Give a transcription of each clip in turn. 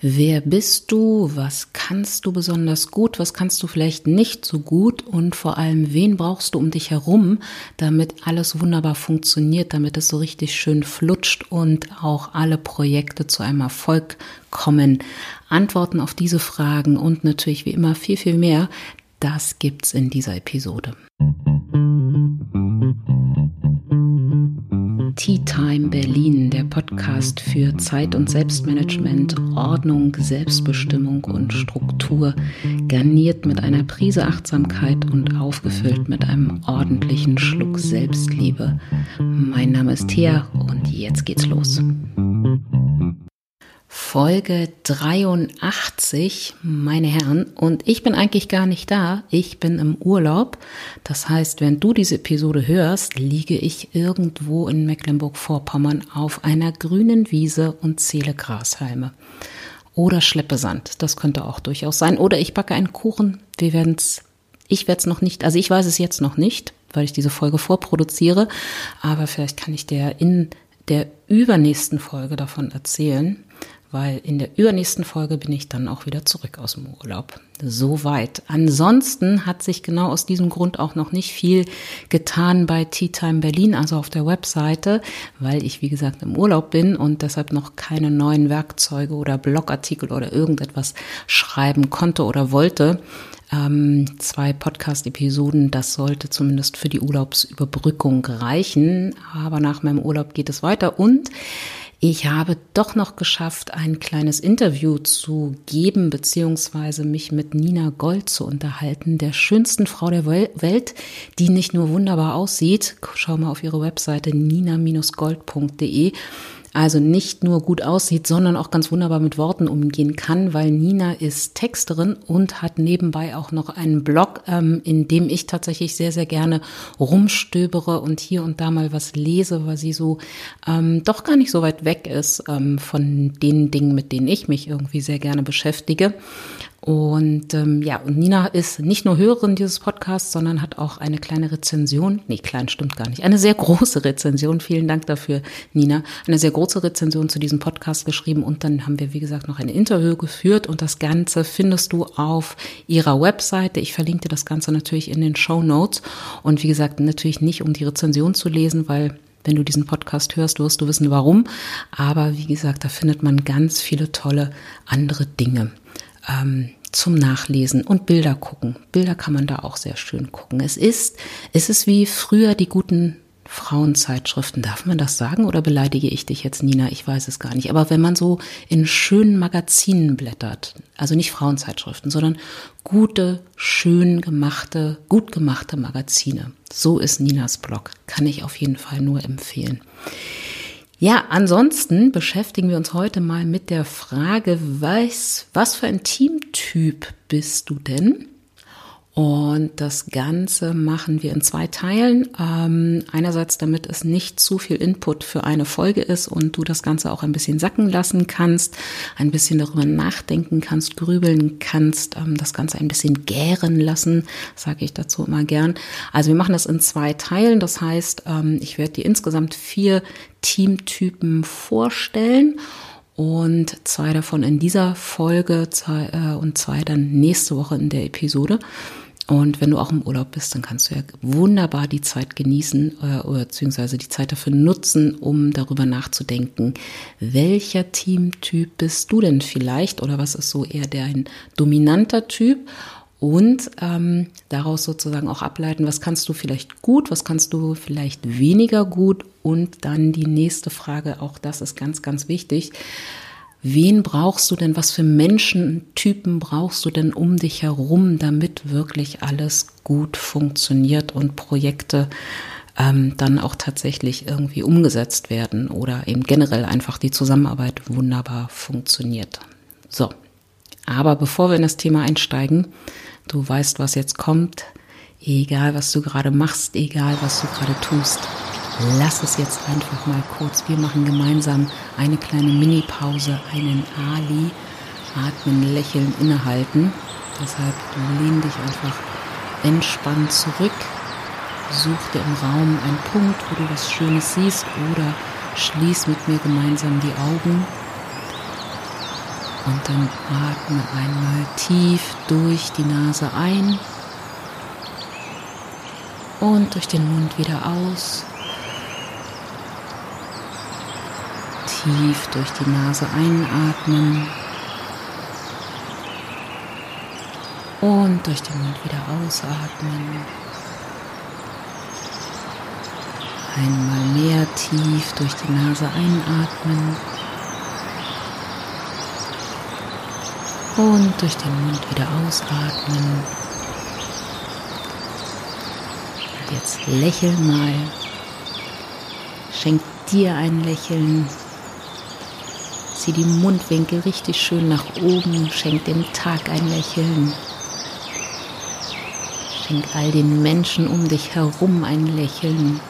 Wer bist du? Was kannst du besonders gut? Was kannst du vielleicht nicht so gut? Und vor allem, wen brauchst du um dich herum, damit alles wunderbar funktioniert, damit es so richtig schön flutscht und auch alle Projekte zu einem Erfolg kommen? Antworten auf diese Fragen und natürlich wie immer viel, viel mehr, das gibt's in dieser Episode. Tea Time Berlin, der Podcast für Zeit- und Selbstmanagement, Ordnung, Selbstbestimmung und Struktur, garniert mit einer Prise Achtsamkeit und aufgefüllt mit einem ordentlichen Schluck Selbstliebe. Mein Name ist Thea und jetzt geht's los. Folge 83, meine Herren. Und ich bin eigentlich gar nicht da. Ich bin im Urlaub. Das heißt, wenn du diese Episode hörst, liege ich irgendwo in Mecklenburg-Vorpommern auf einer grünen Wiese und zähle Grashalme. Oder schleppe Sand. Das könnte auch durchaus sein. Oder ich backe einen Kuchen. Wir werden es, ich werde es noch nicht, also ich weiß es jetzt noch nicht, weil ich diese Folge vorproduziere. Aber vielleicht kann ich dir in der übernächsten Folge davon erzählen weil in der übernächsten Folge bin ich dann auch wieder zurück aus dem Urlaub. Soweit. Ansonsten hat sich genau aus diesem Grund auch noch nicht viel getan bei Tea Time Berlin, also auf der Webseite, weil ich, wie gesagt, im Urlaub bin und deshalb noch keine neuen Werkzeuge oder Blogartikel oder irgendetwas schreiben konnte oder wollte. Ähm, zwei Podcast-Episoden, das sollte zumindest für die Urlaubsüberbrückung reichen. Aber nach meinem Urlaub geht es weiter und ich habe doch noch geschafft, ein kleines Interview zu geben, beziehungsweise mich mit Nina Gold zu unterhalten, der schönsten Frau der Welt, die nicht nur wunderbar aussieht. Schau mal auf ihre Webseite nina-gold.de also nicht nur gut aussieht, sondern auch ganz wunderbar mit Worten umgehen kann, weil Nina ist Texterin und hat nebenbei auch noch einen Blog, ähm, in dem ich tatsächlich sehr, sehr gerne rumstöbere und hier und da mal was lese, weil sie so ähm, doch gar nicht so weit weg ist ähm, von den Dingen, mit denen ich mich irgendwie sehr gerne beschäftige. Und ähm, ja, und Nina ist nicht nur Hörerin dieses Podcasts, sondern hat auch eine kleine Rezension. Nee, klein stimmt gar nicht. Eine sehr große Rezension. Vielen Dank dafür, Nina. Eine sehr große Rezension zu diesem Podcast geschrieben. Und dann haben wir, wie gesagt, noch ein Interview geführt. Und das Ganze findest du auf ihrer Webseite. Ich verlinke dir das Ganze natürlich in den Show Notes. Und wie gesagt, natürlich nicht, um die Rezension zu lesen, weil wenn du diesen Podcast hörst, wirst du wissen, warum. Aber wie gesagt, da findet man ganz viele tolle andere Dinge ähm, zum Nachlesen und Bilder gucken. Bilder kann man da auch sehr schön gucken. Es ist, es ist wie früher die guten Frauenzeitschriften. Darf man das sagen oder beleidige ich dich jetzt, Nina? Ich weiß es gar nicht. Aber wenn man so in schönen Magazinen blättert, also nicht Frauenzeitschriften, sondern gute, schön gemachte, gut gemachte Magazine. So ist Ninas Blog. Kann ich auf jeden Fall nur empfehlen. Ja, ansonsten beschäftigen wir uns heute mal mit der Frage, was, was für ein Teamtyp bist du denn? Und das Ganze machen wir in zwei Teilen. Ähm, einerseits, damit es nicht zu viel Input für eine Folge ist und du das Ganze auch ein bisschen sacken lassen kannst, ein bisschen darüber nachdenken kannst, grübeln kannst, ähm, das Ganze ein bisschen gären lassen, sage ich dazu immer gern. Also wir machen das in zwei Teilen. Das heißt, ähm, ich werde dir insgesamt vier Teamtypen vorstellen. Und zwei davon in dieser Folge zwei, äh, und zwei dann nächste Woche in der Episode. Und wenn du auch im Urlaub bist, dann kannst du ja wunderbar die Zeit genießen äh, oder beziehungsweise die Zeit dafür nutzen, um darüber nachzudenken, welcher Teamtyp bist du denn vielleicht? Oder was ist so eher der ein dominanter Typ und ähm, daraus sozusagen auch ableiten, was kannst du vielleicht gut, was kannst du vielleicht weniger gut und dann die nächste Frage, auch das ist ganz, ganz wichtig Wen brauchst du denn? Was für Menschentypen brauchst du denn um dich herum, damit wirklich alles gut funktioniert und Projekte ähm, dann auch tatsächlich irgendwie umgesetzt werden oder eben generell einfach die Zusammenarbeit wunderbar funktioniert. So, aber bevor wir in das Thema einsteigen, du weißt, was jetzt kommt, egal was du gerade machst, egal was du gerade tust, lass es jetzt einfach mal kurz. Wir machen gemeinsam eine kleine Mini-Pause, einen Ali, atmen, lächeln, innehalten. Deshalb lehn dich einfach entspannt zurück. Such dir im Raum einen Punkt, wo du was Schönes siehst oder schließ mit mir gemeinsam die Augen Und dann atme einmal tief durch die Nase ein und durch den Mund wieder aus. Tief durch die Nase einatmen und durch den Mund wieder ausatmen. Einmal mehr tief durch die Nase einatmen und durch den Mund wieder ausatmen. Und jetzt lächel mal. Schenk dir ein Lächeln. Zieh die Mundwinkel richtig schön nach oben. Schenk dem Tag ein Lächeln. Schenk all den Menschen um dich herum ein Lächeln.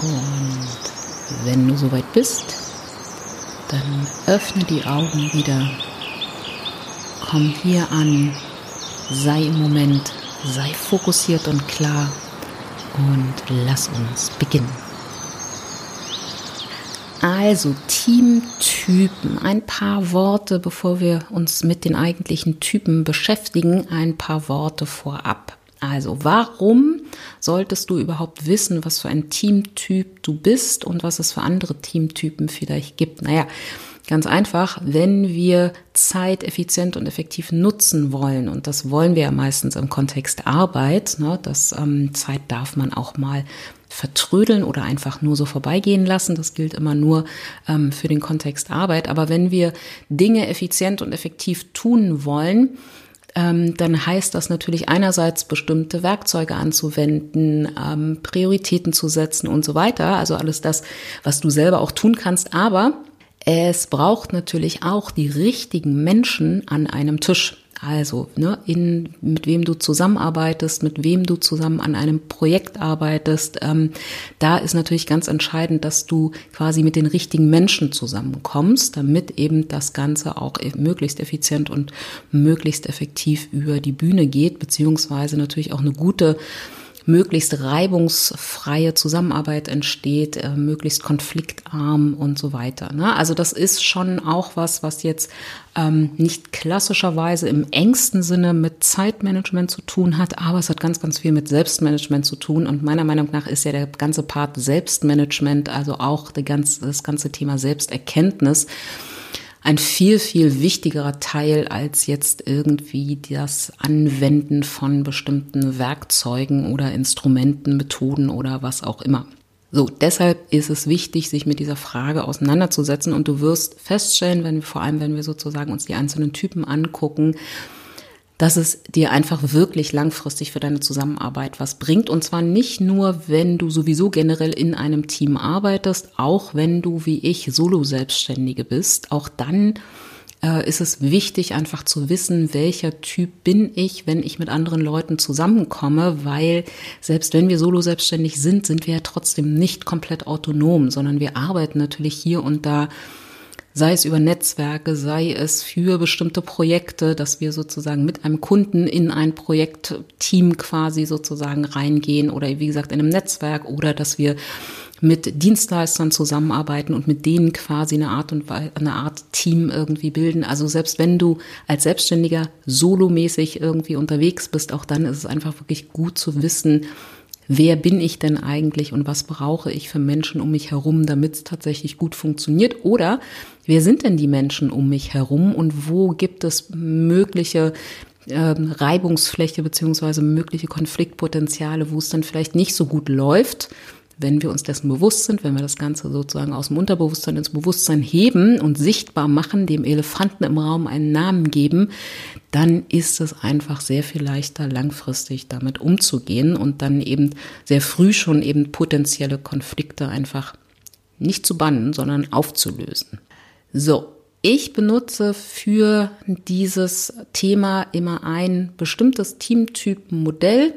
Und wenn du soweit bist, dann öffne die Augen wieder. Komm hier an. Sei im Moment. Sei fokussiert und klar. Und lass uns beginnen. Also Teamtypen. Ein paar Worte, bevor wir uns mit den eigentlichen Typen beschäftigen. Ein paar Worte vorab. Also, warum solltest du überhaupt wissen, was für ein Teamtyp du bist und was es für andere Teamtypen vielleicht gibt? Naja, ganz einfach, wenn wir Zeit effizient und effektiv nutzen wollen, und das wollen wir ja meistens im Kontext Arbeit, ne, das ähm, Zeit darf man auch mal vertrödeln oder einfach nur so vorbeigehen lassen. Das gilt immer nur ähm, für den Kontext Arbeit. Aber wenn wir Dinge effizient und effektiv tun wollen, ähm, dann heißt das natürlich einerseits bestimmte Werkzeuge anzuwenden, ähm, Prioritäten zu setzen und so weiter. Also alles das, was du selber auch tun kannst. Aber es braucht natürlich auch die richtigen Menschen an einem Tisch. Also, ne, in, mit wem du zusammenarbeitest, mit wem du zusammen an einem Projekt arbeitest, ähm, da ist natürlich ganz entscheidend, dass du quasi mit den richtigen Menschen zusammenkommst, damit eben das Ganze auch e, möglichst effizient und möglichst effektiv über die Bühne geht, beziehungsweise natürlich auch eine gute möglichst reibungsfreie Zusammenarbeit entsteht, äh, möglichst konfliktarm und so weiter. Ne? Also das ist schon auch was, was jetzt ähm, nicht klassischerweise im engsten Sinne mit Zeitmanagement zu tun hat, aber es hat ganz, ganz viel mit Selbstmanagement zu tun. Und meiner Meinung nach ist ja der ganze Part Selbstmanagement, also auch der ganze, das ganze Thema Selbsterkenntnis, ein viel, viel wichtigerer Teil als jetzt irgendwie das Anwenden von bestimmten Werkzeugen oder Instrumenten, Methoden oder was auch immer. So, deshalb ist es wichtig, sich mit dieser Frage auseinanderzusetzen und du wirst feststellen, wenn wir, vor allem wenn wir sozusagen uns die einzelnen Typen angucken, dass es dir einfach wirklich langfristig für deine Zusammenarbeit was bringt. Und zwar nicht nur, wenn du sowieso generell in einem Team arbeitest, auch wenn du wie ich Solo-Selbstständige bist. Auch dann äh, ist es wichtig, einfach zu wissen, welcher Typ bin ich, wenn ich mit anderen Leuten zusammenkomme, weil selbst wenn wir Solo-Selbstständig sind, sind wir ja trotzdem nicht komplett autonom, sondern wir arbeiten natürlich hier und da sei es über Netzwerke, sei es für bestimmte Projekte, dass wir sozusagen mit einem Kunden in ein Projektteam quasi sozusagen reingehen oder wie gesagt in einem Netzwerk oder dass wir mit Dienstleistern zusammenarbeiten und mit denen quasi eine Art und eine Art Team irgendwie bilden. Also selbst wenn du als Selbstständiger solomäßig irgendwie unterwegs bist, auch dann ist es einfach wirklich gut zu wissen, wer bin ich denn eigentlich und was brauche ich für Menschen um mich herum, damit es tatsächlich gut funktioniert? Oder wer sind denn die Menschen um mich herum und wo gibt es mögliche ähm, Reibungsfläche beziehungsweise mögliche Konfliktpotenziale, wo es dann vielleicht nicht so gut läuft? Wenn wir uns dessen bewusst sind, wenn wir das Ganze sozusagen aus dem Unterbewusstsein ins Bewusstsein heben und sichtbar machen, dem Elefanten im Raum einen Namen geben, dann ist es einfach sehr viel leichter, langfristig damit umzugehen und dann eben sehr früh schon eben potenzielle Konflikte einfach nicht zu bannen, sondern aufzulösen. So, ich benutze für dieses Thema immer ein bestimmtes Teamtyp-Modell. Ähm,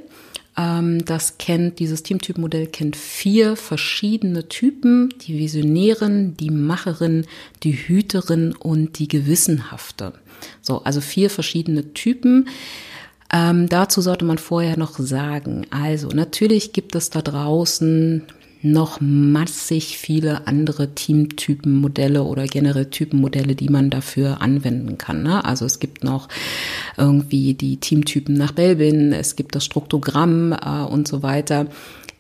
das kennt, dieses Teamtyp-Modell kennt vier verschiedene Typen. Die Visionärin, die Macherin, die Hüterin und die Gewissenhafte. So, also vier verschiedene Typen. Ähm, dazu sollte man vorher noch sagen, also natürlich gibt es da draußen noch massig viele andere Teamtypenmodelle oder generell Typenmodelle, die man dafür anwenden kann. Ne? Also es gibt noch irgendwie die Teamtypen nach Belbin, es gibt das Struktogramm äh, und so weiter.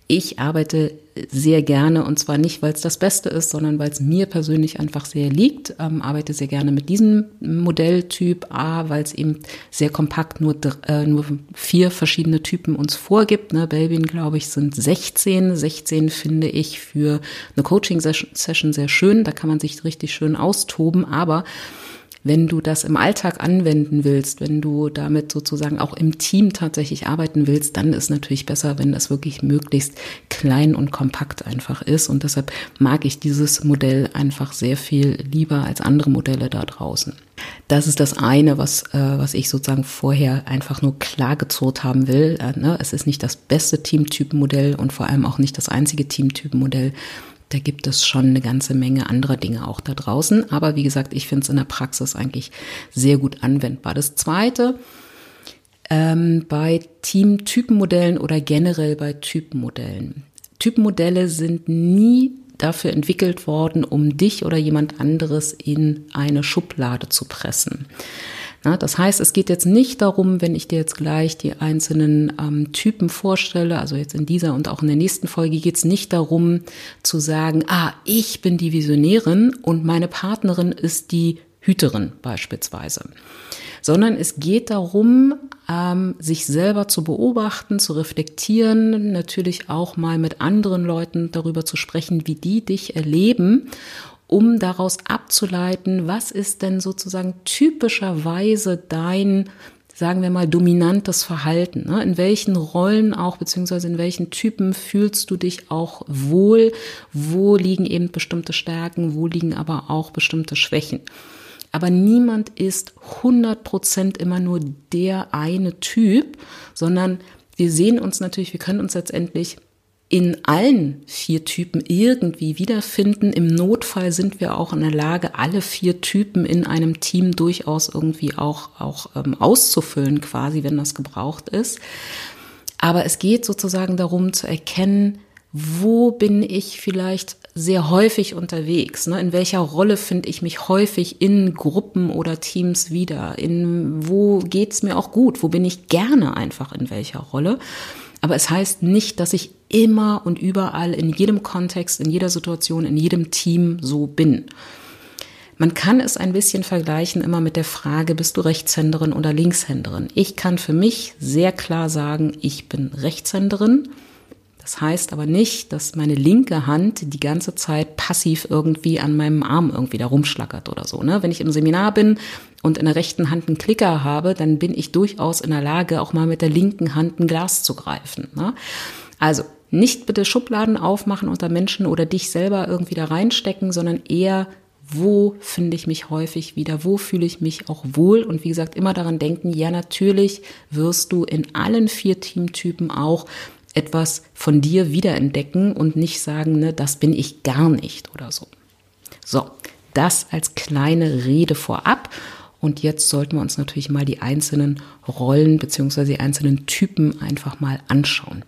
Ich arbeite sehr gerne und zwar nicht, weil es das Beste ist, sondern weil es mir persönlich einfach sehr liegt. Ähm, arbeite sehr gerne mit diesem Modelltyp A, weil es eben sehr kompakt nur, äh, nur vier verschiedene Typen uns vorgibt. Ne? Belbin, glaube ich, sind 16. 16 finde ich für eine Coaching-Session sehr schön. Da kann man sich richtig schön austoben, aber wenn du das im Alltag anwenden willst, wenn du damit sozusagen auch im Team tatsächlich arbeiten willst, dann ist natürlich besser, wenn das wirklich möglichst klein und kompakt einfach ist. Und deshalb mag ich dieses Modell einfach sehr viel lieber als andere Modelle da draußen. Das ist das eine, was, äh, was ich sozusagen vorher einfach nur klar gezurrt haben will. Äh, ne? Es ist nicht das beste Teamtypenmodell und vor allem auch nicht das einzige Teamtypenmodell. Da gibt es schon eine ganze Menge anderer Dinge auch da draußen. Aber wie gesagt, ich finde es in der Praxis eigentlich sehr gut anwendbar. Das Zweite, ähm, bei Team-Typenmodellen oder generell bei Typenmodellen. Typenmodelle sind nie dafür entwickelt worden, um dich oder jemand anderes in eine Schublade zu pressen. Ja, das heißt, es geht jetzt nicht darum, wenn ich dir jetzt gleich die einzelnen ähm, Typen vorstelle, also jetzt in dieser und auch in der nächsten Folge geht es nicht darum zu sagen, ah, ich bin die Visionärin und meine Partnerin ist die Hüterin beispielsweise, sondern es geht darum, ähm, sich selber zu beobachten, zu reflektieren, natürlich auch mal mit anderen Leuten darüber zu sprechen, wie die dich erleben um daraus abzuleiten, was ist denn sozusagen typischerweise dein, sagen wir mal, dominantes Verhalten? Ne? In welchen Rollen auch, beziehungsweise in welchen Typen fühlst du dich auch wohl? Wo liegen eben bestimmte Stärken? Wo liegen aber auch bestimmte Schwächen? Aber niemand ist 100% immer nur der eine Typ, sondern wir sehen uns natürlich, wir können uns letztendlich in allen vier Typen irgendwie wiederfinden. Im Notfall sind wir auch in der Lage, alle vier Typen in einem Team durchaus irgendwie auch, auch ähm, auszufüllen, quasi, wenn das gebraucht ist. Aber es geht sozusagen darum zu erkennen, wo bin ich vielleicht sehr häufig unterwegs? Ne? In welcher Rolle finde ich mich häufig in Gruppen oder Teams wieder? In wo geht's mir auch gut? Wo bin ich gerne einfach in welcher Rolle? Aber es heißt nicht, dass ich immer und überall in jedem Kontext, in jeder Situation, in jedem Team so bin. Man kann es ein bisschen vergleichen immer mit der Frage, bist du Rechtshänderin oder Linkshänderin? Ich kann für mich sehr klar sagen, ich bin Rechtshänderin das heißt aber nicht, dass meine linke Hand die ganze Zeit passiv irgendwie an meinem Arm irgendwie da rumschlackert oder so. Ne? Wenn ich im Seminar bin und in der rechten Hand einen Klicker habe, dann bin ich durchaus in der Lage, auch mal mit der linken Hand ein Glas zu greifen. Ne? Also nicht bitte Schubladen aufmachen unter Menschen oder dich selber irgendwie da reinstecken, sondern eher wo finde ich mich häufig wieder, wo fühle ich mich auch wohl und wie gesagt immer daran denken, ja natürlich wirst du in allen vier Teamtypen auch etwas von dir wiederentdecken und nicht sagen, ne, das bin ich gar nicht oder so. So, das als kleine Rede vorab. Und jetzt sollten wir uns natürlich mal die einzelnen Rollen beziehungsweise die einzelnen Typen einfach mal anschauen.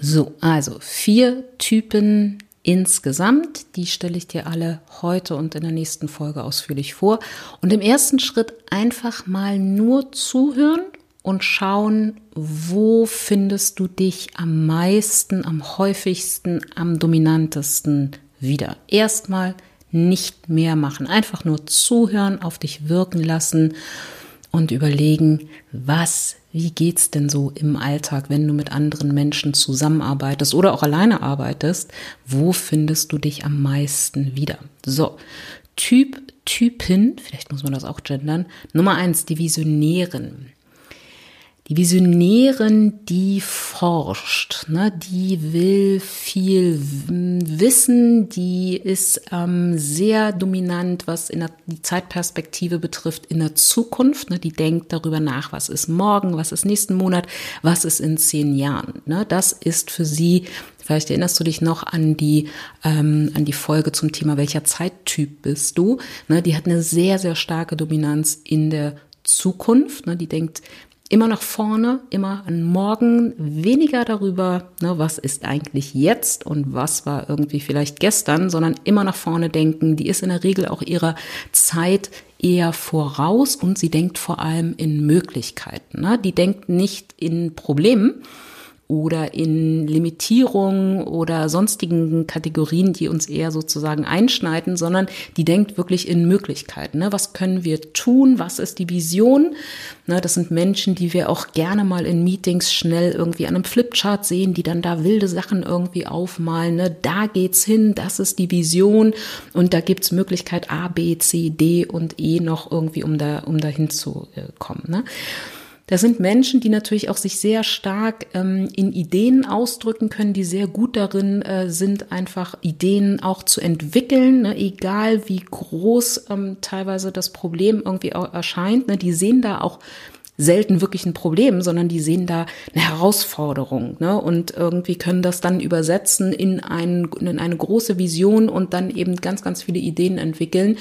So, also vier Typen insgesamt. Die stelle ich dir alle heute und in der nächsten Folge ausführlich vor. Und im ersten Schritt einfach mal nur zuhören und schauen, wo findest du dich am meisten, am häufigsten, am dominantesten wieder. Erstmal nicht mehr machen, einfach nur zuhören, auf dich wirken lassen und überlegen, was, wie geht's denn so im Alltag, wenn du mit anderen Menschen zusammenarbeitest oder auch alleine arbeitest, wo findest du dich am meisten wieder? So, Typ, Typin, vielleicht muss man das auch gendern. Nummer eins, die Visionären. Die Visionärin, die forscht, ne, die will viel wissen, die ist ähm, sehr dominant, was in der, die Zeitperspektive betrifft, in der Zukunft. Ne, die denkt darüber nach, was ist morgen, was ist nächsten Monat, was ist in zehn Jahren. Ne, das ist für sie Vielleicht erinnerst du dich noch an die, ähm, an die Folge zum Thema, welcher Zeittyp bist du? Ne, die hat eine sehr, sehr starke Dominanz in der Zukunft. Ne, die denkt immer nach vorne, immer an morgen, weniger darüber, ne, was ist eigentlich jetzt und was war irgendwie vielleicht gestern, sondern immer nach vorne denken. Die ist in der Regel auch ihrer Zeit eher voraus und sie denkt vor allem in Möglichkeiten. Ne? Die denkt nicht in Problemen, oder in Limitierungen oder sonstigen Kategorien, die uns eher sozusagen einschneiden, sondern die denkt wirklich in Möglichkeiten. Ne? Was können wir tun? Was ist die Vision? Ne, das sind Menschen, die wir auch gerne mal in Meetings schnell irgendwie an einem Flipchart sehen, die dann da wilde Sachen irgendwie aufmalen. Ne? Da geht's hin, das ist die Vision und da gibt's Möglichkeit A, B, C, D und E noch irgendwie, um da, um dahin zu kommen. Ne? Das sind Menschen, die natürlich auch sich sehr stark ähm, in Ideen ausdrücken können, die sehr gut darin äh, sind, einfach Ideen auch zu entwickeln, ne? egal wie groß ähm, teilweise das Problem irgendwie erscheint. Ne? Die sehen da auch selten wirklich ein Problem, sondern die sehen da eine Herausforderung ne? und irgendwie können das dann übersetzen in, ein, in eine große Vision und dann eben ganz, ganz viele Ideen entwickeln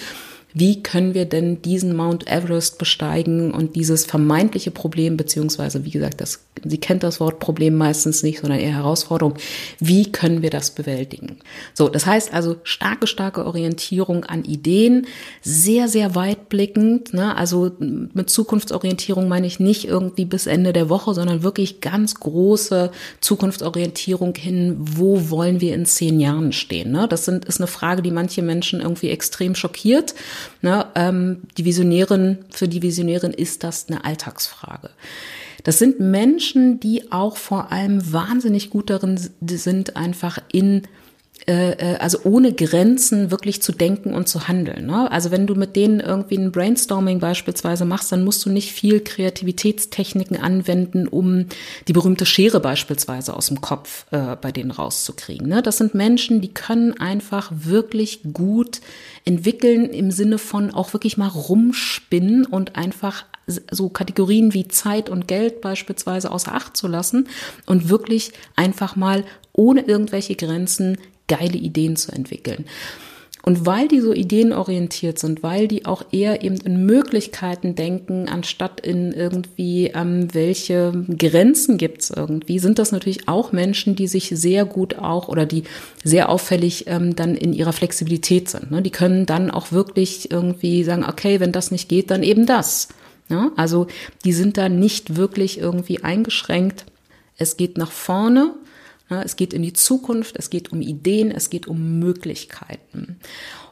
wie können wir denn diesen Mount Everest besteigen und dieses vermeintliche Problem, beziehungsweise, wie gesagt, das, sie kennt das Wort Problem meistens nicht, sondern eher Herausforderung. Wie können wir das bewältigen? So, das heißt also starke, starke Orientierung an Ideen, sehr, sehr weitblickend, ne? also mit Zukunftsorientierung meine ich nicht irgendwie bis Ende der Woche, sondern wirklich ganz große Zukunftsorientierung hin, wo wollen wir in zehn Jahren stehen? Ne? Das sind, ist eine Frage, die manche Menschen irgendwie extrem schockiert. Ne, ähm, die Visionärin, für die Visionärin ist das eine Alltagsfrage. Das sind Menschen, die auch vor allem wahnsinnig gut darin sind, einfach in also ohne Grenzen wirklich zu denken und zu handeln. Ne? Also wenn du mit denen irgendwie ein Brainstorming beispielsweise machst, dann musst du nicht viel Kreativitätstechniken anwenden, um die berühmte Schere beispielsweise aus dem Kopf äh, bei denen rauszukriegen. Ne? Das sind Menschen, die können einfach wirklich gut entwickeln im Sinne von auch wirklich mal rumspinnen und einfach so Kategorien wie Zeit und Geld beispielsweise außer Acht zu lassen und wirklich einfach mal ohne irgendwelche Grenzen geile Ideen zu entwickeln. Und weil die so ideenorientiert sind, weil die auch eher eben in Möglichkeiten denken, anstatt in irgendwie, ähm, welche Grenzen gibt's irgendwie, sind das natürlich auch Menschen, die sich sehr gut auch oder die sehr auffällig ähm, dann in ihrer Flexibilität sind. Ne? Die können dann auch wirklich irgendwie sagen, okay, wenn das nicht geht, dann eben das. Ne? Also die sind da nicht wirklich irgendwie eingeschränkt. Es geht nach vorne es geht in die Zukunft, es geht um Ideen, es geht um Möglichkeiten.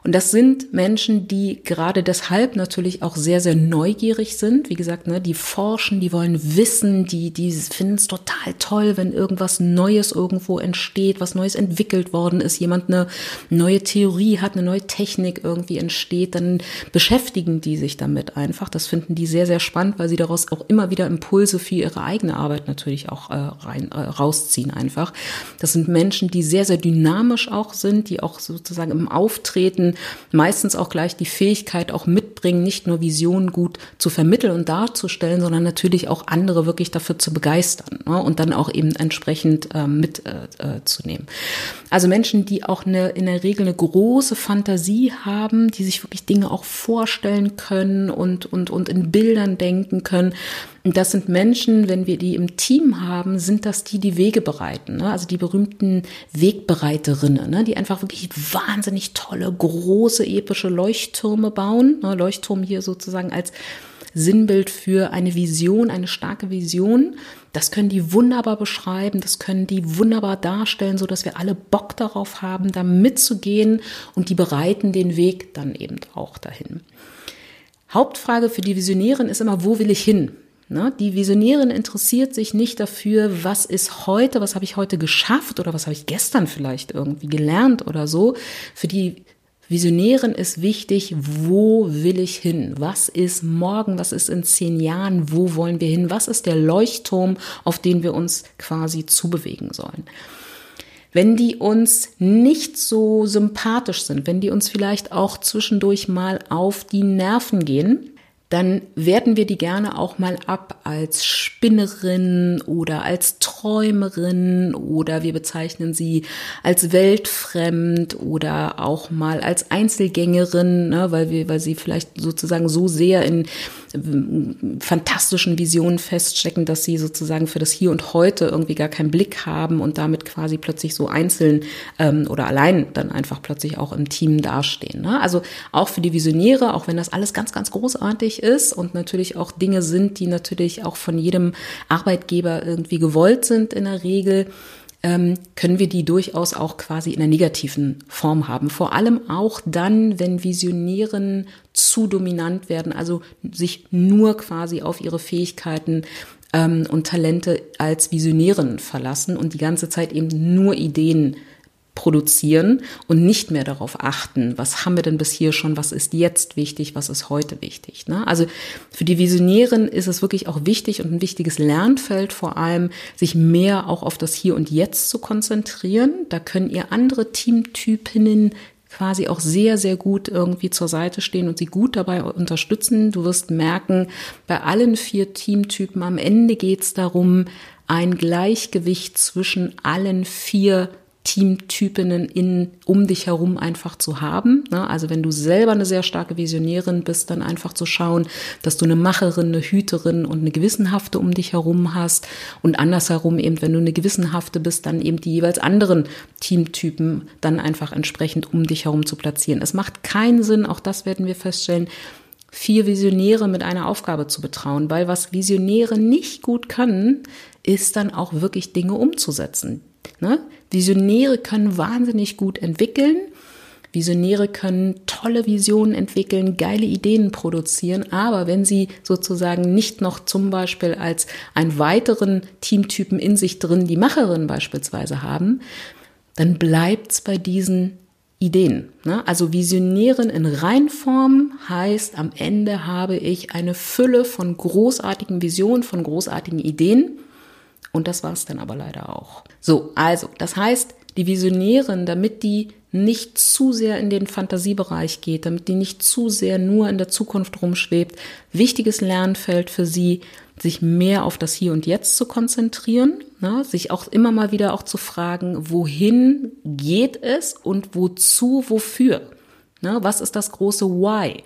Und das sind Menschen, die gerade deshalb natürlich auch sehr, sehr neugierig sind. Wie gesagt, ne, die forschen, die wollen wissen, die, die finden es total toll, wenn irgendwas Neues irgendwo entsteht, was Neues entwickelt worden ist, jemand eine neue Theorie hat, eine neue Technik irgendwie entsteht, dann beschäftigen die sich damit einfach. Das finden die sehr, sehr spannend, weil sie daraus auch immer wieder Impulse für ihre eigene Arbeit natürlich auch äh, rein, äh, rausziehen einfach. Das sind Menschen, die sehr, sehr dynamisch auch sind, die auch sozusagen im Auftreten meistens auch gleich die Fähigkeit auch mitbringen, nicht nur Visionen gut zu vermitteln und darzustellen, sondern natürlich auch andere wirklich dafür zu begeistern ne? und dann auch eben entsprechend äh, mitzunehmen. Äh also Menschen, die auch eine, in der Regel eine große Fantasie haben, die sich wirklich Dinge auch vorstellen können und, und, und in Bildern denken können, und das sind Menschen, wenn wir die im Team haben, sind das die, die Wege bereiten. Ne? Also die berühmten Wegbereiterinnen, ne? die einfach wirklich wahnsinnig tolle, große, epische Leuchttürme bauen. Ne? Leuchtturm hier sozusagen als Sinnbild für eine Vision, eine starke Vision. Das können die wunderbar beschreiben, das können die wunderbar darstellen, so dass wir alle Bock darauf haben, da mitzugehen und die bereiten den Weg dann eben auch dahin. Hauptfrage für die Visionärin ist immer, wo will ich hin? Ne? Die Visionärin interessiert sich nicht dafür, was ist heute, was habe ich heute geschafft oder was habe ich gestern vielleicht irgendwie gelernt oder so. Für die Visionären ist wichtig, wo will ich hin? Was ist morgen? Was ist in zehn Jahren? Wo wollen wir hin? Was ist der Leuchtturm, auf den wir uns quasi zubewegen sollen? Wenn die uns nicht so sympathisch sind, wenn die uns vielleicht auch zwischendurch mal auf die Nerven gehen, dann werten wir die gerne auch mal ab als Spinnerin oder als Träumerin oder wir bezeichnen sie als weltfremd oder auch mal als Einzelgängerin, ne, weil wir, weil sie vielleicht sozusagen so sehr in fantastischen Visionen feststecken, dass sie sozusagen für das Hier und Heute irgendwie gar keinen Blick haben und damit quasi plötzlich so einzeln ähm, oder allein dann einfach plötzlich auch im Team dastehen. Ne? Also auch für die Visionäre, auch wenn das alles ganz, ganz großartig ist und natürlich auch Dinge sind, die natürlich auch von jedem Arbeitgeber irgendwie gewollt sind in der Regel, ähm, können wir die durchaus auch quasi in der negativen Form haben. Vor allem auch dann, wenn Visionären zu dominant werden, also sich nur quasi auf ihre Fähigkeiten ähm, und Talente als Visionären verlassen und die ganze Zeit eben nur Ideen produzieren und nicht mehr darauf achten, was haben wir denn bis hier schon, was ist jetzt wichtig, was ist heute wichtig. Ne? Also für die Visionären ist es wirklich auch wichtig und ein wichtiges Lernfeld vor allem, sich mehr auch auf das Hier und Jetzt zu konzentrieren. Da können ihr andere Teamtypinnen quasi auch sehr, sehr gut irgendwie zur Seite stehen und sie gut dabei unterstützen. Du wirst merken, bei allen vier Teamtypen am Ende geht es darum, ein Gleichgewicht zwischen allen vier Teamtypinnen in, um dich herum einfach zu haben. Ne? Also wenn du selber eine sehr starke Visionärin bist, dann einfach zu schauen, dass du eine Macherin, eine Hüterin und eine Gewissenhafte um dich herum hast und andersherum eben, wenn du eine Gewissenhafte bist, dann eben die jeweils anderen Teamtypen dann einfach entsprechend um dich herum zu platzieren. Es macht keinen Sinn, auch das werden wir feststellen, vier Visionäre mit einer Aufgabe zu betrauen, weil was Visionäre nicht gut können, ist dann auch wirklich Dinge umzusetzen. Ne? Visionäre können wahnsinnig gut entwickeln. Visionäre können tolle Visionen entwickeln, geile Ideen produzieren, aber wenn sie sozusagen nicht noch zum Beispiel als einen weiteren Teamtypen in sich drin die Macherin beispielsweise haben, dann bleibt's bei diesen Ideen. Ne? Also Visionären in Reinform heißt, am Ende habe ich eine Fülle von großartigen Visionen, von großartigen Ideen und das war es dann aber leider auch. So, also, das heißt, die Visionären, damit die nicht zu sehr in den Fantasiebereich geht, damit die nicht zu sehr nur in der Zukunft rumschwebt, wichtiges Lernfeld für sie, sich mehr auf das Hier und Jetzt zu konzentrieren, ne, sich auch immer mal wieder auch zu fragen, wohin geht es und wozu, wofür? Ne, was ist das große Why?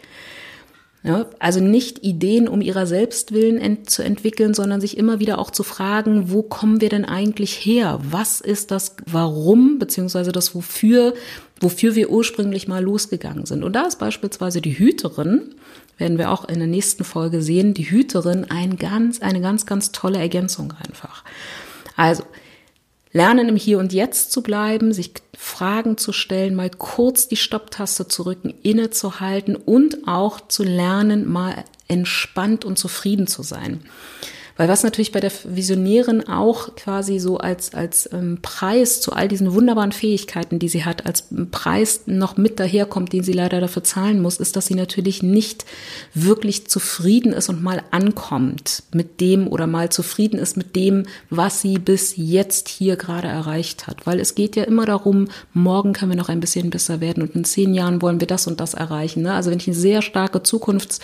Ja, also nicht Ideen um ihrer selbst willen ent zu entwickeln, sondern sich immer wieder auch zu fragen, wo kommen wir denn eigentlich her? Was ist das Warum beziehungsweise das Wofür, wofür wir ursprünglich mal losgegangen sind? Und da ist beispielsweise die Hüterin, werden wir auch in der nächsten Folge sehen, die Hüterin ein ganz, eine ganz, ganz tolle Ergänzung einfach. Also Lernen im Hier und Jetzt zu bleiben, sich Fragen zu stellen, mal kurz die Stopptaste zu rücken, innezuhalten und auch zu lernen, mal entspannt und zufrieden zu sein. Weil was natürlich bei der Visionärin auch quasi so als, als ähm, Preis zu all diesen wunderbaren Fähigkeiten, die sie hat, als Preis noch mit daherkommt, den sie leider dafür zahlen muss, ist, dass sie natürlich nicht wirklich zufrieden ist und mal ankommt mit dem oder mal zufrieden ist mit dem, was sie bis jetzt hier gerade erreicht hat. Weil es geht ja immer darum, morgen können wir noch ein bisschen besser werden und in zehn Jahren wollen wir das und das erreichen. Ne? Also wenn ich eine sehr starke Zukunfts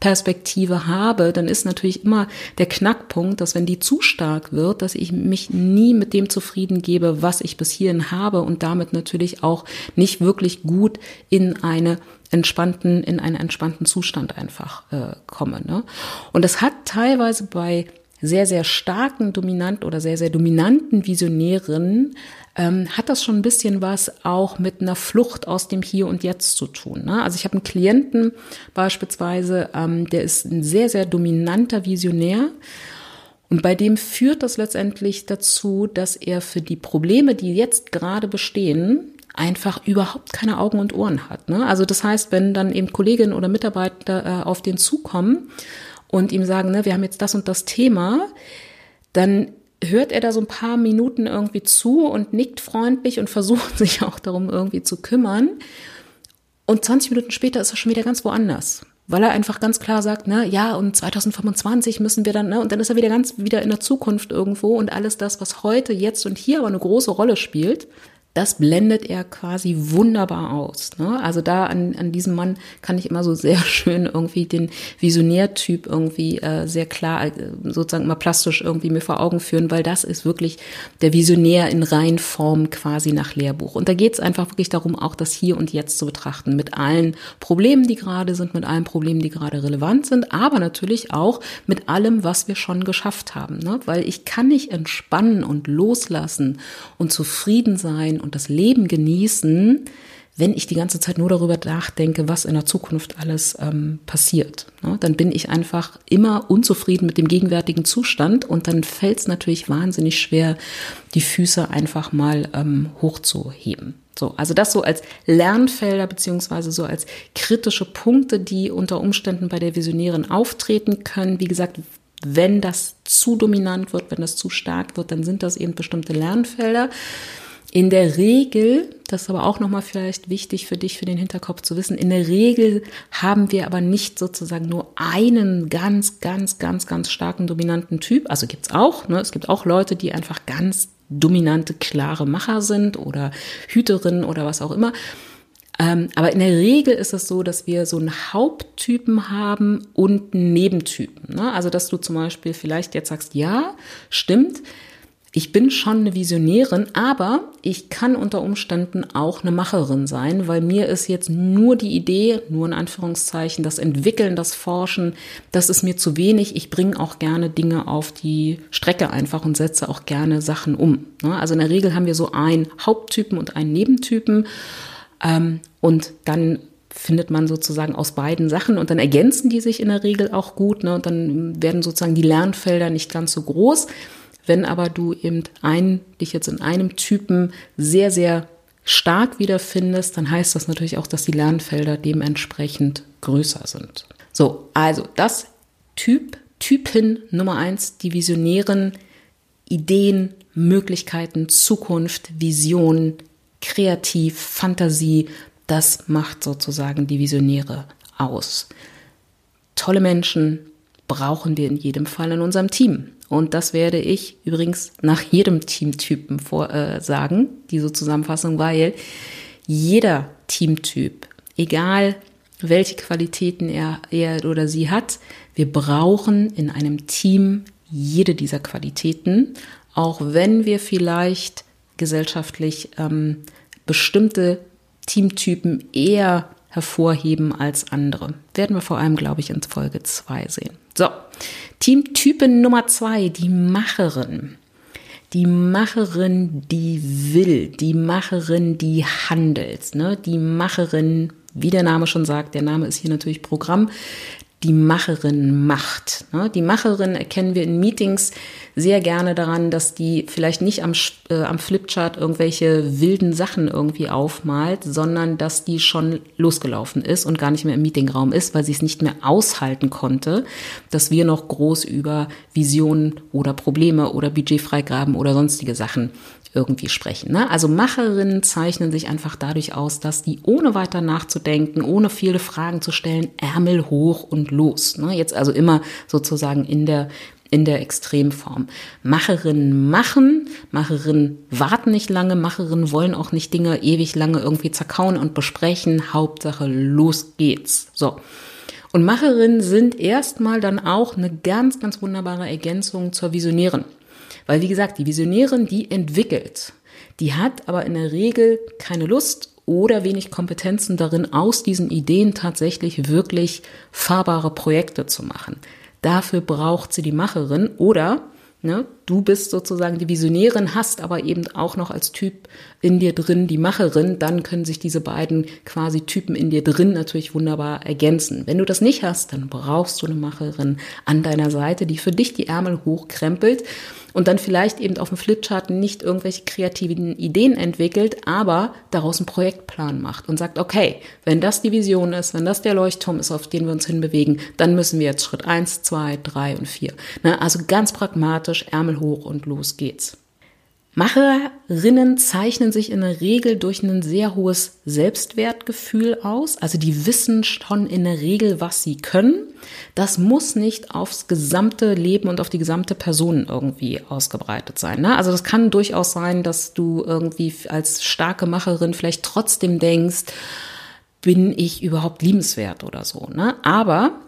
Perspektive habe, dann ist natürlich immer der Knackpunkt, dass wenn die zu stark wird, dass ich mich nie mit dem zufrieden gebe, was ich bis hierhin habe und damit natürlich auch nicht wirklich gut in eine entspannten, in einen entspannten Zustand einfach äh, komme. Ne? Und das hat teilweise bei sehr, sehr starken Dominant oder sehr, sehr dominanten Visionären ähm, hat das schon ein bisschen was auch mit einer Flucht aus dem Hier und Jetzt zu tun. Ne? Also ich habe einen Klienten beispielsweise, ähm, der ist ein sehr, sehr dominanter Visionär. Und bei dem führt das letztendlich dazu, dass er für die Probleme, die jetzt gerade bestehen, einfach überhaupt keine Augen und Ohren hat. Ne? Also das heißt, wenn dann eben Kolleginnen oder Mitarbeiter äh, auf den zukommen und ihm sagen, ne, wir haben jetzt das und das Thema, dann hört er da so ein paar Minuten irgendwie zu und nickt freundlich und versucht sich auch darum irgendwie zu kümmern. Und 20 Minuten später ist er schon wieder ganz woanders. Weil er einfach ganz klar sagt, ne, ja, und 2025 müssen wir dann, ne, und dann ist er wieder ganz wieder in der Zukunft irgendwo und alles das, was heute, jetzt und hier aber eine große Rolle spielt, das blendet er quasi wunderbar aus. Ne? Also da an, an diesem Mann kann ich immer so sehr schön irgendwie den Visionärtyp irgendwie äh, sehr klar äh, sozusagen mal plastisch irgendwie mir vor Augen führen, weil das ist wirklich der Visionär in Reinform quasi nach Lehrbuch. Und da geht es einfach wirklich darum, auch das Hier und Jetzt zu betrachten, mit allen Problemen, die gerade sind, mit allen Problemen, die gerade relevant sind, aber natürlich auch mit allem, was wir schon geschafft haben. Ne? Weil ich kann nicht entspannen und loslassen und zufrieden sein und das Leben genießen, wenn ich die ganze Zeit nur darüber nachdenke, was in der Zukunft alles ähm, passiert. Ne? Dann bin ich einfach immer unzufrieden mit dem gegenwärtigen Zustand und dann fällt es natürlich wahnsinnig schwer, die Füße einfach mal ähm, hochzuheben. So, also das so als Lernfelder beziehungsweise so als kritische Punkte, die unter Umständen bei der Visionären auftreten können. Wie gesagt, wenn das zu dominant wird, wenn das zu stark wird, dann sind das eben bestimmte Lernfelder. In der Regel, das ist aber auch nochmal vielleicht wichtig für dich, für den Hinterkopf zu wissen, in der Regel haben wir aber nicht sozusagen nur einen ganz, ganz, ganz, ganz starken dominanten Typ. Also gibt's auch, ne? es gibt auch Leute, die einfach ganz dominante, klare Macher sind oder Hüterinnen oder was auch immer. Ähm, aber in der Regel ist es so, dass wir so einen Haupttypen haben und einen Nebentypen. Ne? Also dass du zum Beispiel vielleicht jetzt sagst, ja, stimmt, ich bin schon eine Visionärin, aber ich kann unter Umständen auch eine Macherin sein, weil mir ist jetzt nur die Idee, nur in Anführungszeichen, das Entwickeln, das Forschen, das ist mir zu wenig. Ich bringe auch gerne Dinge auf die Strecke einfach und setze auch gerne Sachen um. Ne? Also in der Regel haben wir so einen Haupttypen und einen Nebentypen ähm, und dann findet man sozusagen aus beiden Sachen und dann ergänzen die sich in der Regel auch gut ne? und dann werden sozusagen die Lernfelder nicht ganz so groß. Wenn aber du eben ein, dich jetzt in einem Typen sehr, sehr stark wiederfindest, dann heißt das natürlich auch, dass die Lernfelder dementsprechend größer sind. So, also das Typ, Typen Nummer eins, die Visionären, Ideen, Möglichkeiten, Zukunft, Vision, kreativ, Fantasie, das macht sozusagen die Visionäre aus. Tolle Menschen brauchen wir in jedem Fall in unserem Team. Und das werde ich übrigens nach jedem Teamtypen vor, äh, sagen, diese Zusammenfassung, weil jeder Teamtyp, egal welche Qualitäten er, er oder sie hat, wir brauchen in einem Team jede dieser Qualitäten, auch wenn wir vielleicht gesellschaftlich ähm, bestimmte Teamtypen eher hervorheben als andere. Werden wir vor allem, glaube ich, in Folge 2 sehen. So, Teamtypen Nummer 2, die Macherin. Die Macherin, die will, die Macherin, die handelt, ne? die Macherin, wie der Name schon sagt, der Name ist hier natürlich Programm, die Macherin macht. Ne? Die Macherin erkennen wir in Meetings sehr gerne daran, dass die vielleicht nicht am, äh, am Flipchart irgendwelche wilden Sachen irgendwie aufmalt, sondern dass die schon losgelaufen ist und gar nicht mehr im Meetingraum ist, weil sie es nicht mehr aushalten konnte, dass wir noch groß über Visionen oder Probleme oder Budgetfreigaben oder sonstige Sachen irgendwie sprechen. Ne? Also Macherinnen zeichnen sich einfach dadurch aus, dass die ohne weiter nachzudenken, ohne viele Fragen zu stellen, Ärmel hoch und los. Ne? Jetzt also immer sozusagen in der in der Extremform. Macherinnen machen, Macherinnen warten nicht lange, Macherinnen wollen auch nicht Dinge ewig lange irgendwie zerkauen und besprechen. Hauptsache, los geht's. So. Und Macherinnen sind erstmal dann auch eine ganz, ganz wunderbare Ergänzung zur Visionären. Weil, wie gesagt, die Visionärin, die entwickelt. Die hat aber in der Regel keine Lust oder wenig Kompetenzen darin, aus diesen Ideen tatsächlich wirklich fahrbare Projekte zu machen. Dafür braucht sie die Macherin oder Ne? Du bist sozusagen die Visionärin, hast aber eben auch noch als Typ in dir drin die Macherin. Dann können sich diese beiden quasi Typen in dir drin natürlich wunderbar ergänzen. Wenn du das nicht hast, dann brauchst du eine Macherin an deiner Seite, die für dich die Ärmel hochkrempelt und dann vielleicht eben auf dem Flipchart nicht irgendwelche kreativen Ideen entwickelt, aber daraus einen Projektplan macht und sagt, okay, wenn das die Vision ist, wenn das der Leuchtturm ist, auf den wir uns hinbewegen, dann müssen wir jetzt Schritt eins, zwei, drei und vier. Ne? Also ganz pragmatisch, Ärmel hoch und los geht's. Macherinnen zeichnen sich in der Regel durch ein sehr hohes Selbstwertgefühl aus. Also die wissen schon in der Regel, was sie können. Das muss nicht aufs gesamte Leben und auf die gesamte Person irgendwie ausgebreitet sein. Ne? Also das kann durchaus sein, dass du irgendwie als starke Macherin vielleicht trotzdem denkst, bin ich überhaupt liebenswert oder so. Ne? Aber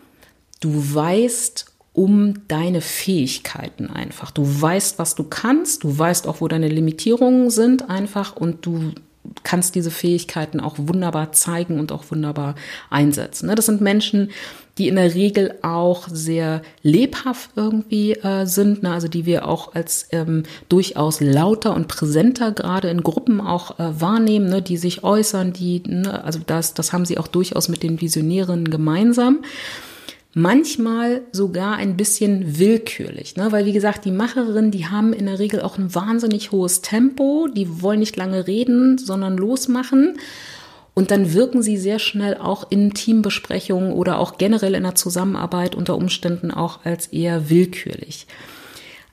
du weißt um deine Fähigkeiten einfach. Du weißt, was du kannst, du weißt auch, wo deine Limitierungen sind einfach und du kannst diese Fähigkeiten auch wunderbar zeigen und auch wunderbar einsetzen. Ne? Das sind Menschen, die in der Regel auch sehr lebhaft irgendwie äh, sind, ne? also die wir auch als ähm, durchaus lauter und präsenter gerade in Gruppen auch äh, wahrnehmen, ne? die sich äußern, die, ne? also das, das haben sie auch durchaus mit den Visionären gemeinsam manchmal sogar ein bisschen willkürlich, ne? weil wie gesagt, die Macherinnen, die haben in der Regel auch ein wahnsinnig hohes Tempo, die wollen nicht lange reden, sondern losmachen. Und dann wirken sie sehr schnell auch in Teambesprechungen oder auch generell in der Zusammenarbeit unter Umständen auch als eher willkürlich.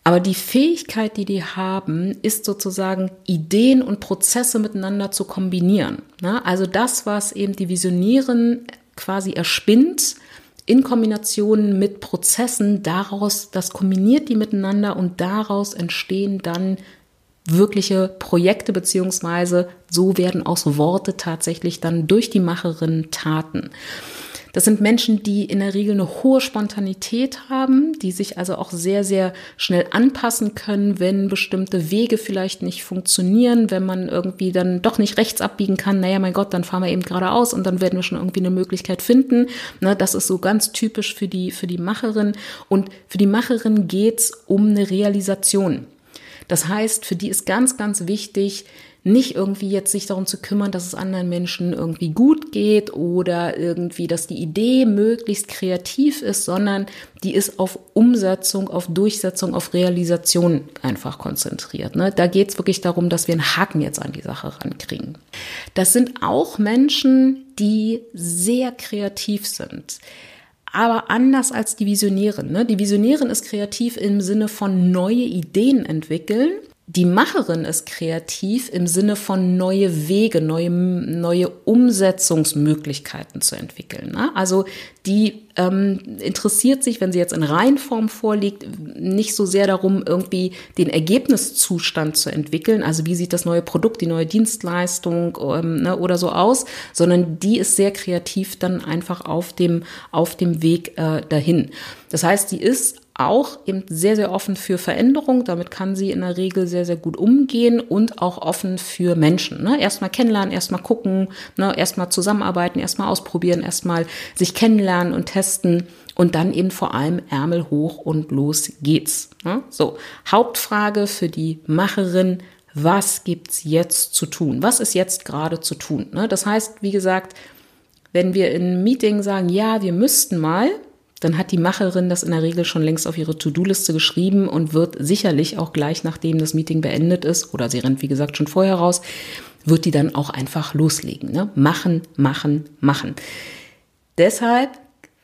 Aber die Fähigkeit, die die haben, ist sozusagen Ideen und Prozesse miteinander zu kombinieren. Ne? Also das, was eben die Visionären quasi erspinnt, in Kombination mit Prozessen daraus, das kombiniert die miteinander und daraus entstehen dann wirkliche Projekte beziehungsweise so werden aus Worte tatsächlich dann durch die Macherin Taten. Das sind Menschen, die in der Regel eine hohe Spontanität haben, die sich also auch sehr, sehr schnell anpassen können, wenn bestimmte Wege vielleicht nicht funktionieren, wenn man irgendwie dann doch nicht rechts abbiegen kann. Naja, mein Gott, dann fahren wir eben geradeaus und dann werden wir schon irgendwie eine Möglichkeit finden. Ne, das ist so ganz typisch für die, für die Macherin. Und für die Macherin geht's um eine Realisation. Das heißt, für die ist ganz, ganz wichtig, nicht irgendwie jetzt sich darum zu kümmern, dass es anderen Menschen irgendwie gut geht oder irgendwie, dass die Idee möglichst kreativ ist, sondern die ist auf Umsetzung, auf Durchsetzung, auf Realisation einfach konzentriert. Ne? Da geht es wirklich darum, dass wir einen Haken jetzt an die Sache rankriegen. Das sind auch Menschen, die sehr kreativ sind aber anders als die Visionärin. Ne? Die Visionärin ist kreativ im Sinne von neue Ideen entwickeln die Macherin ist kreativ im Sinne von neue Wege, neue, neue Umsetzungsmöglichkeiten zu entwickeln. Ne? Also die ähm, interessiert sich, wenn sie jetzt in Reihenform vorliegt, nicht so sehr darum, irgendwie den Ergebniszustand zu entwickeln. Also wie sieht das neue Produkt, die neue Dienstleistung ähm, ne, oder so aus, sondern die ist sehr kreativ dann einfach auf dem, auf dem Weg äh, dahin. Das heißt, die ist auch eben sehr, sehr offen für Veränderung. Damit kann sie in der Regel sehr, sehr gut umgehen und auch offen für Menschen. Ne? Erstmal kennenlernen, erstmal gucken, ne? erstmal zusammenarbeiten, erstmal ausprobieren, erstmal sich kennenlernen und testen und dann eben vor allem Ärmel hoch und los geht's. Ne? So, Hauptfrage für die Macherin, was gibt's jetzt zu tun? Was ist jetzt gerade zu tun? Ne? Das heißt, wie gesagt, wenn wir in Meeting sagen, ja, wir müssten mal, dann hat die Macherin das in der Regel schon längst auf ihre To-Do-Liste geschrieben und wird sicherlich auch gleich nachdem das Meeting beendet ist, oder sie rennt wie gesagt schon vorher raus, wird die dann auch einfach loslegen. Ne? Machen, machen, machen. Deshalb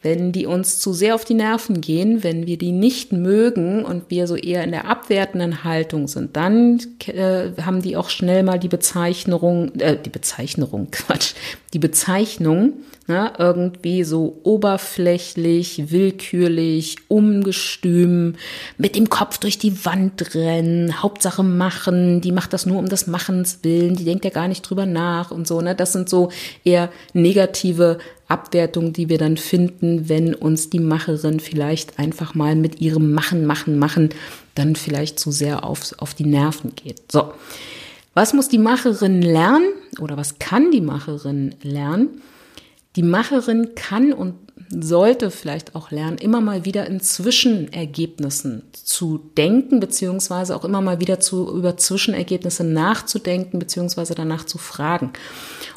wenn die uns zu sehr auf die Nerven gehen, wenn wir die nicht mögen und wir so eher in der abwertenden Haltung sind, dann äh, haben die auch schnell mal die Bezeichnung, äh, die Bezeichnung, Quatsch, die Bezeichnung, ne, irgendwie so oberflächlich, willkürlich, ungestüm, mit dem Kopf durch die Wand rennen, Hauptsache machen, die macht das nur um des Machens willen, die denkt ja gar nicht drüber nach und so, ne, das sind so eher negative Abwertung, die wir dann finden, wenn uns die Macherin vielleicht einfach mal mit ihrem Machen, Machen, Machen dann vielleicht zu sehr auf, auf die Nerven geht. So. Was muss die Macherin lernen oder was kann die Macherin lernen? Die Macherin kann und sollte vielleicht auch lernen, immer mal wieder in Zwischenergebnissen zu denken, beziehungsweise auch immer mal wieder zu, über Zwischenergebnisse nachzudenken, beziehungsweise danach zu fragen.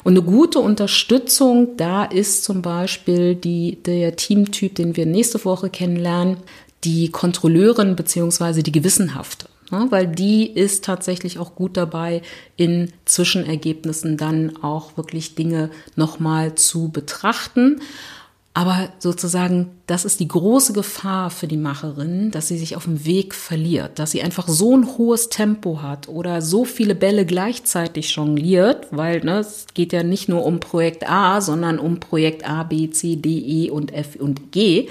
Und eine gute Unterstützung da ist zum Beispiel die, der Teamtyp, den wir nächste Woche kennenlernen, die Kontrolleurin beziehungsweise die Gewissenhafte. Ja, weil die ist tatsächlich auch gut dabei, in Zwischenergebnissen dann auch wirklich Dinge nochmal zu betrachten Aber sozusagen, das ist die große Gefahr für die Macherin, dass sie sich auf dem Weg verliert, dass sie einfach so ein hohes Tempo hat oder so viele Bälle gleichzeitig jongliert, weil ne, es geht ja nicht nur um Projekt A, sondern um Projekt A, B, C, D, E und F und G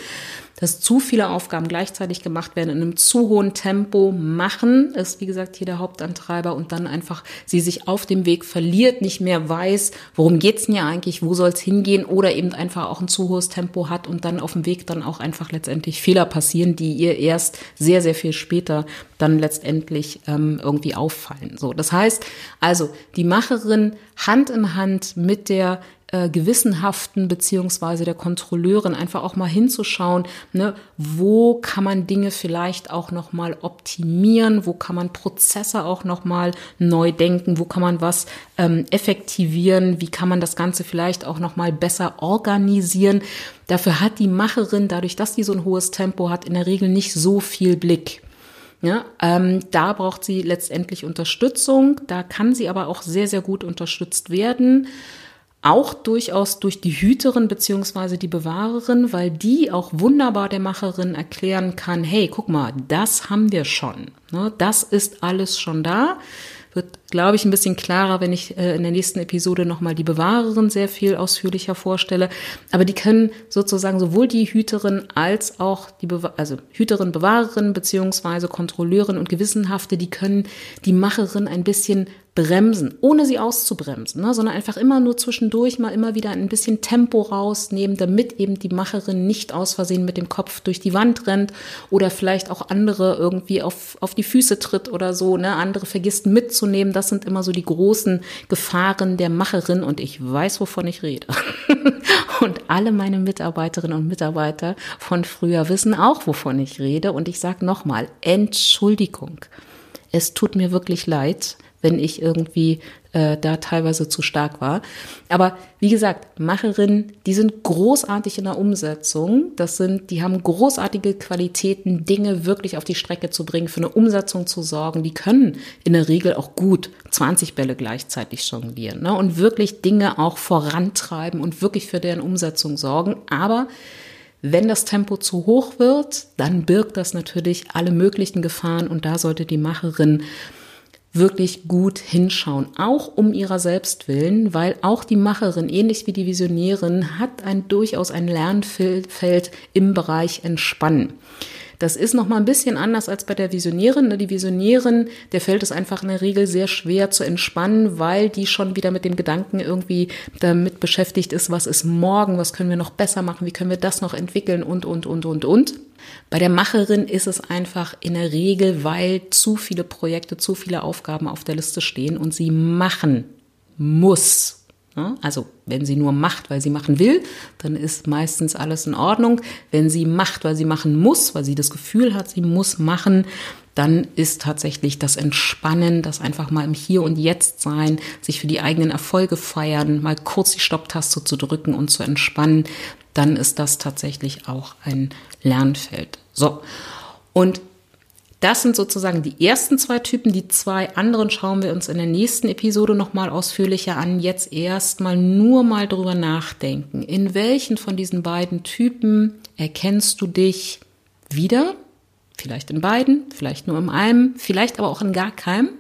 dass zu viele Aufgaben gleichzeitig gemacht werden in einem zu hohen Tempo. Machen ist, wie gesagt, hier der Hauptantreiber und dann einfach sie sich auf dem Weg verliert, nicht mehr weiß, worum geht's denn ja eigentlich, wo soll's hingehen oder eben einfach auch ein zu hohes Tempo hat und dann auf dem Weg dann auch einfach letztendlich Fehler passieren, die ihr erst sehr, sehr viel später dann letztendlich ähm, irgendwie auffallen. So, das heißt also, die Macherin Hand in Hand mit der äh, gewissenhaften beziehungsweise der Kontrolleurin einfach auch mal hinzuschauen, ne, wo kann man Dinge vielleicht auch noch mal optimieren, wo kann man Prozesse auch noch mal neu denken, wo kann man was ähm, effektivieren, wie kann man das Ganze vielleicht auch noch mal besser organisieren. Dafür hat die Macherin, dadurch, dass die so ein hohes Tempo hat, in der Regel nicht so viel Blick. Ja, ähm, da braucht sie letztendlich Unterstützung. Da kann sie aber auch sehr, sehr gut unterstützt werden auch durchaus durch die Hüterin beziehungsweise die Bewahrerin, weil die auch wunderbar der Macherin erklären kann, hey, guck mal, das haben wir schon. Ne? Das ist alles schon da. Wird, glaube ich, ein bisschen klarer, wenn ich äh, in der nächsten Episode nochmal die Bewahrerin sehr viel ausführlicher vorstelle. Aber die können sozusagen sowohl die Hüterin als auch die, Bewa also Hüterin, Bewahrerin beziehungsweise Kontrolleurin und Gewissenhafte, die können die Macherin ein bisschen bremsen, ohne sie auszubremsen, ne, sondern einfach immer nur zwischendurch mal immer wieder ein bisschen Tempo rausnehmen, damit eben die Macherin nicht aus Versehen mit dem Kopf durch die Wand rennt oder vielleicht auch andere irgendwie auf, auf die Füße tritt oder so, ne, andere vergisst mitzunehmen. Das sind immer so die großen Gefahren der Macherin und ich weiß, wovon ich rede. und alle meine Mitarbeiterinnen und Mitarbeiter von früher wissen auch, wovon ich rede. Und ich sage nochmal, Entschuldigung. Es tut mir wirklich leid wenn ich irgendwie äh, da teilweise zu stark war. Aber wie gesagt, Macherinnen, die sind großartig in der Umsetzung. Das sind, die haben großartige Qualitäten, Dinge wirklich auf die Strecke zu bringen, für eine Umsetzung zu sorgen. Die können in der Regel auch gut 20 Bälle gleichzeitig jonglieren ne? und wirklich Dinge auch vorantreiben und wirklich für deren Umsetzung sorgen. Aber wenn das Tempo zu hoch wird, dann birgt das natürlich alle möglichen Gefahren und da sollte die Macherin wirklich gut hinschauen, auch um ihrer selbst willen, weil auch die Macherin, ähnlich wie die Visionärin, hat ein durchaus ein Lernfeld im Bereich Entspannen. Das ist noch mal ein bisschen anders als bei der Visionärin. Ne? Die Visionärin, der fällt es einfach in der Regel sehr schwer zu entspannen, weil die schon wieder mit dem Gedanken irgendwie damit beschäftigt ist, was ist morgen, was können wir noch besser machen, wie können wir das noch entwickeln und, und, und, und, und. Bei der Macherin ist es einfach in der Regel, weil zu viele Projekte, zu viele Aufgaben auf der Liste stehen und sie machen muss. Also wenn sie nur macht, weil sie machen will, dann ist meistens alles in Ordnung. Wenn sie macht, weil sie machen muss, weil sie das Gefühl hat, sie muss machen, dann ist tatsächlich das Entspannen, das einfach mal im Hier und Jetzt sein, sich für die eigenen Erfolge feiern, mal kurz die Stopptaste zu drücken und zu entspannen, dann ist das tatsächlich auch ein Lernfeld. So. Und das sind sozusagen die ersten zwei Typen. Die zwei anderen schauen wir uns in der nächsten Episode nochmal ausführlicher an. Jetzt erstmal nur mal drüber nachdenken. In welchen von diesen beiden Typen erkennst du dich wieder? Vielleicht in beiden, vielleicht nur in einem, vielleicht aber auch in gar keinem.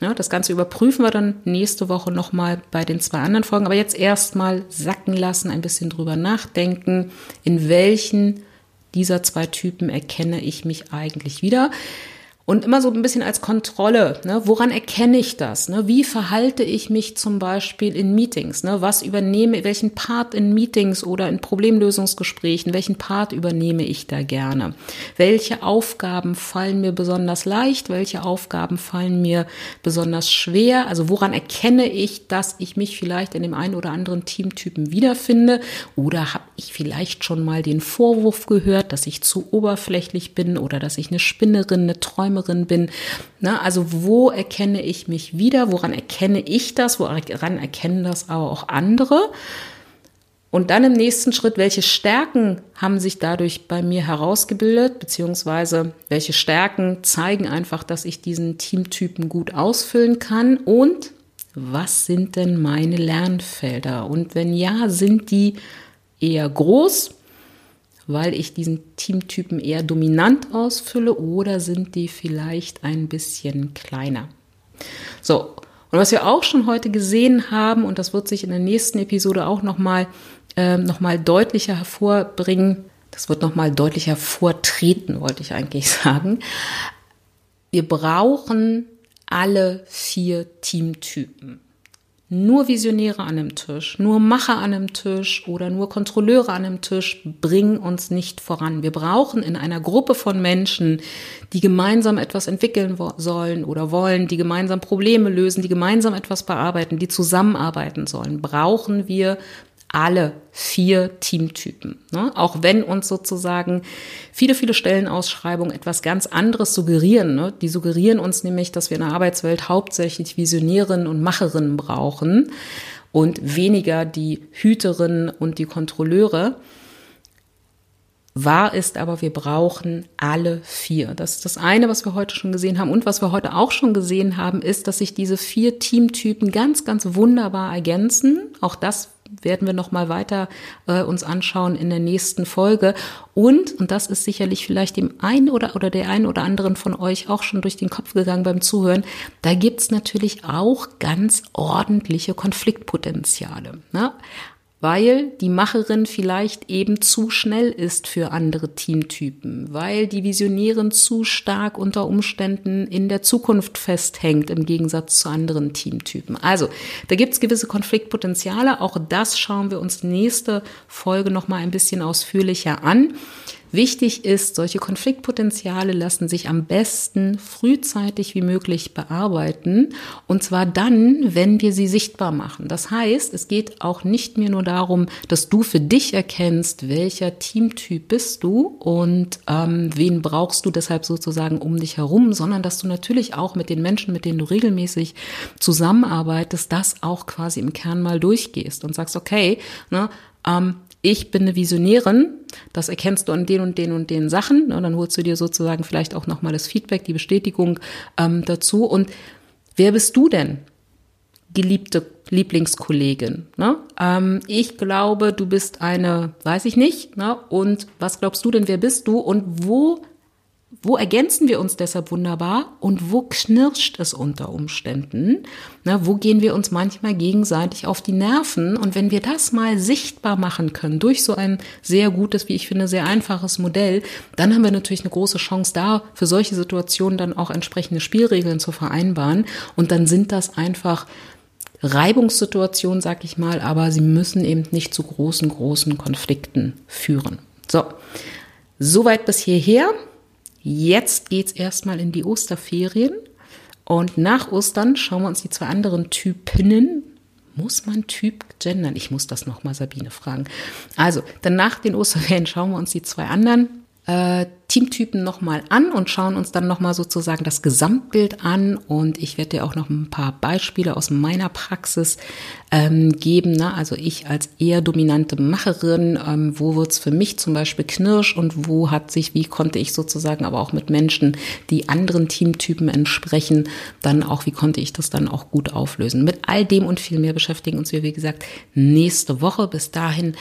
Ja, das Ganze überprüfen wir dann nächste Woche nochmal bei den zwei anderen Folgen. Aber jetzt erstmal sacken lassen, ein bisschen drüber nachdenken, in welchen dieser zwei Typen erkenne ich mich eigentlich wieder. Und immer so ein bisschen als Kontrolle. Ne? Woran erkenne ich das? Ne? Wie verhalte ich mich zum Beispiel in Meetings? Ne? Was übernehme, welchen Part in Meetings oder in Problemlösungsgesprächen, welchen Part übernehme ich da gerne? Welche Aufgaben fallen mir besonders leicht? Welche Aufgaben fallen mir besonders schwer? Also woran erkenne ich, dass ich mich vielleicht in dem einen oder anderen Teamtypen wiederfinde? Oder habe ich vielleicht schon mal den Vorwurf gehört, dass ich zu oberflächlich bin oder dass ich eine Spinnerin, eine Träumerin Träumerin bin. Na, also wo erkenne ich mich wieder? Woran erkenne ich das? Woran erkennen das aber auch andere? Und dann im nächsten Schritt, welche Stärken haben sich dadurch bei mir herausgebildet, beziehungsweise welche Stärken zeigen einfach, dass ich diesen Teamtypen gut ausfüllen kann und was sind denn meine Lernfelder? Und wenn ja, sind die eher groß, weil ich diesen Teamtypen eher dominant ausfülle oder sind die vielleicht ein bisschen kleiner? So, und was wir auch schon heute gesehen haben, und das wird sich in der nächsten Episode auch nochmal äh, noch deutlicher hervorbringen, das wird nochmal deutlicher vortreten, wollte ich eigentlich sagen. Wir brauchen alle vier Teamtypen. Nur Visionäre an einem Tisch, nur Macher an einem Tisch oder nur Kontrolleure an einem Tisch bringen uns nicht voran. Wir brauchen in einer Gruppe von Menschen, die gemeinsam etwas entwickeln sollen oder wollen, die gemeinsam Probleme lösen, die gemeinsam etwas bearbeiten, die zusammenarbeiten sollen, brauchen wir alle vier Teamtypen. Ne? Auch wenn uns sozusagen viele, viele Stellenausschreibungen etwas ganz anderes suggerieren. Ne? Die suggerieren uns nämlich, dass wir in der Arbeitswelt hauptsächlich Visionärinnen und Macherinnen brauchen und weniger die Hüterinnen und die Kontrolleure. Wahr ist aber, wir brauchen alle vier. Das ist das eine, was wir heute schon gesehen haben. Und was wir heute auch schon gesehen haben, ist, dass sich diese vier Teamtypen ganz, ganz wunderbar ergänzen. Auch das werden wir noch mal weiter äh, uns anschauen in der nächsten Folge. Und, und das ist sicherlich vielleicht dem einen oder, oder der einen oder anderen von euch auch schon durch den Kopf gegangen beim Zuhören, da gibt's natürlich auch ganz ordentliche Konfliktpotenziale. Ne? Weil die Macherin vielleicht eben zu schnell ist für andere Teamtypen, weil die Visionärin zu stark unter Umständen in der Zukunft festhängt im Gegensatz zu anderen Teamtypen. Also, da gibt's gewisse Konfliktpotenziale. Auch das schauen wir uns nächste Folge noch mal ein bisschen ausführlicher an. Wichtig ist, solche Konfliktpotenziale lassen sich am besten frühzeitig wie möglich bearbeiten. Und zwar dann, wenn wir sie sichtbar machen. Das heißt, es geht auch nicht mehr nur darum, dass du für dich erkennst, welcher Teamtyp bist du und ähm, wen brauchst du deshalb sozusagen um dich herum, sondern dass du natürlich auch mit den Menschen, mit denen du regelmäßig zusammenarbeitest, das auch quasi im Kern mal durchgehst und sagst, okay, ne, ähm, ich bin eine Visionärin, das erkennst du an den und den und den Sachen. Und dann holst du dir sozusagen vielleicht auch nochmal das Feedback, die Bestätigung ähm, dazu. Und wer bist du denn? Geliebte Lieblingskollegin. Ne? Ähm, ich glaube, du bist eine, weiß ich nicht. Ne? Und was glaubst du denn, wer bist du? Und wo wo ergänzen wir uns deshalb wunderbar und wo knirscht es unter Umständen? Na, wo gehen wir uns manchmal gegenseitig auf die Nerven? Und wenn wir das mal sichtbar machen können durch so ein sehr gutes, wie ich finde, sehr einfaches Modell, dann haben wir natürlich eine große Chance da, für solche Situationen dann auch entsprechende Spielregeln zu vereinbaren. Und dann sind das einfach Reibungssituationen, sag ich mal, aber sie müssen eben nicht zu großen, großen Konflikten führen. So. Soweit bis hierher. Jetzt geht's erstmal in die Osterferien. Und nach Ostern schauen wir uns die zwei anderen Typinnen. Muss man Typ gendern? Ich muss das nochmal Sabine fragen. Also, dann nach den Osterferien schauen wir uns die zwei anderen äh, Teamtypen nochmal an und schauen uns dann nochmal sozusagen das Gesamtbild an. Und ich werde dir auch noch ein paar Beispiele aus meiner Praxis ähm, geben. Ne? Also ich als eher dominante Macherin, ähm, wo wird's für mich zum Beispiel knirsch und wo hat sich, wie konnte ich sozusagen aber auch mit Menschen, die anderen Teamtypen entsprechen, dann auch, wie konnte ich das dann auch gut auflösen. Mit all dem und viel mehr beschäftigen uns wir, wie gesagt, nächste Woche. Bis dahin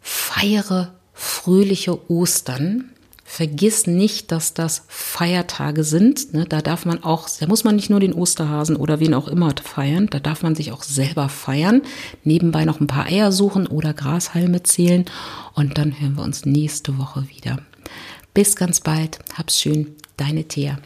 feiere fröhliche Ostern. Vergiss nicht, dass das Feiertage sind. Ne? Da darf man auch, da muss man nicht nur den Osterhasen oder wen auch immer feiern, da darf man sich auch selber feiern. Nebenbei noch ein paar Eier suchen oder Grashalme zählen. Und dann hören wir uns nächste Woche wieder. Bis ganz bald. Hab's schön. Deine Thea.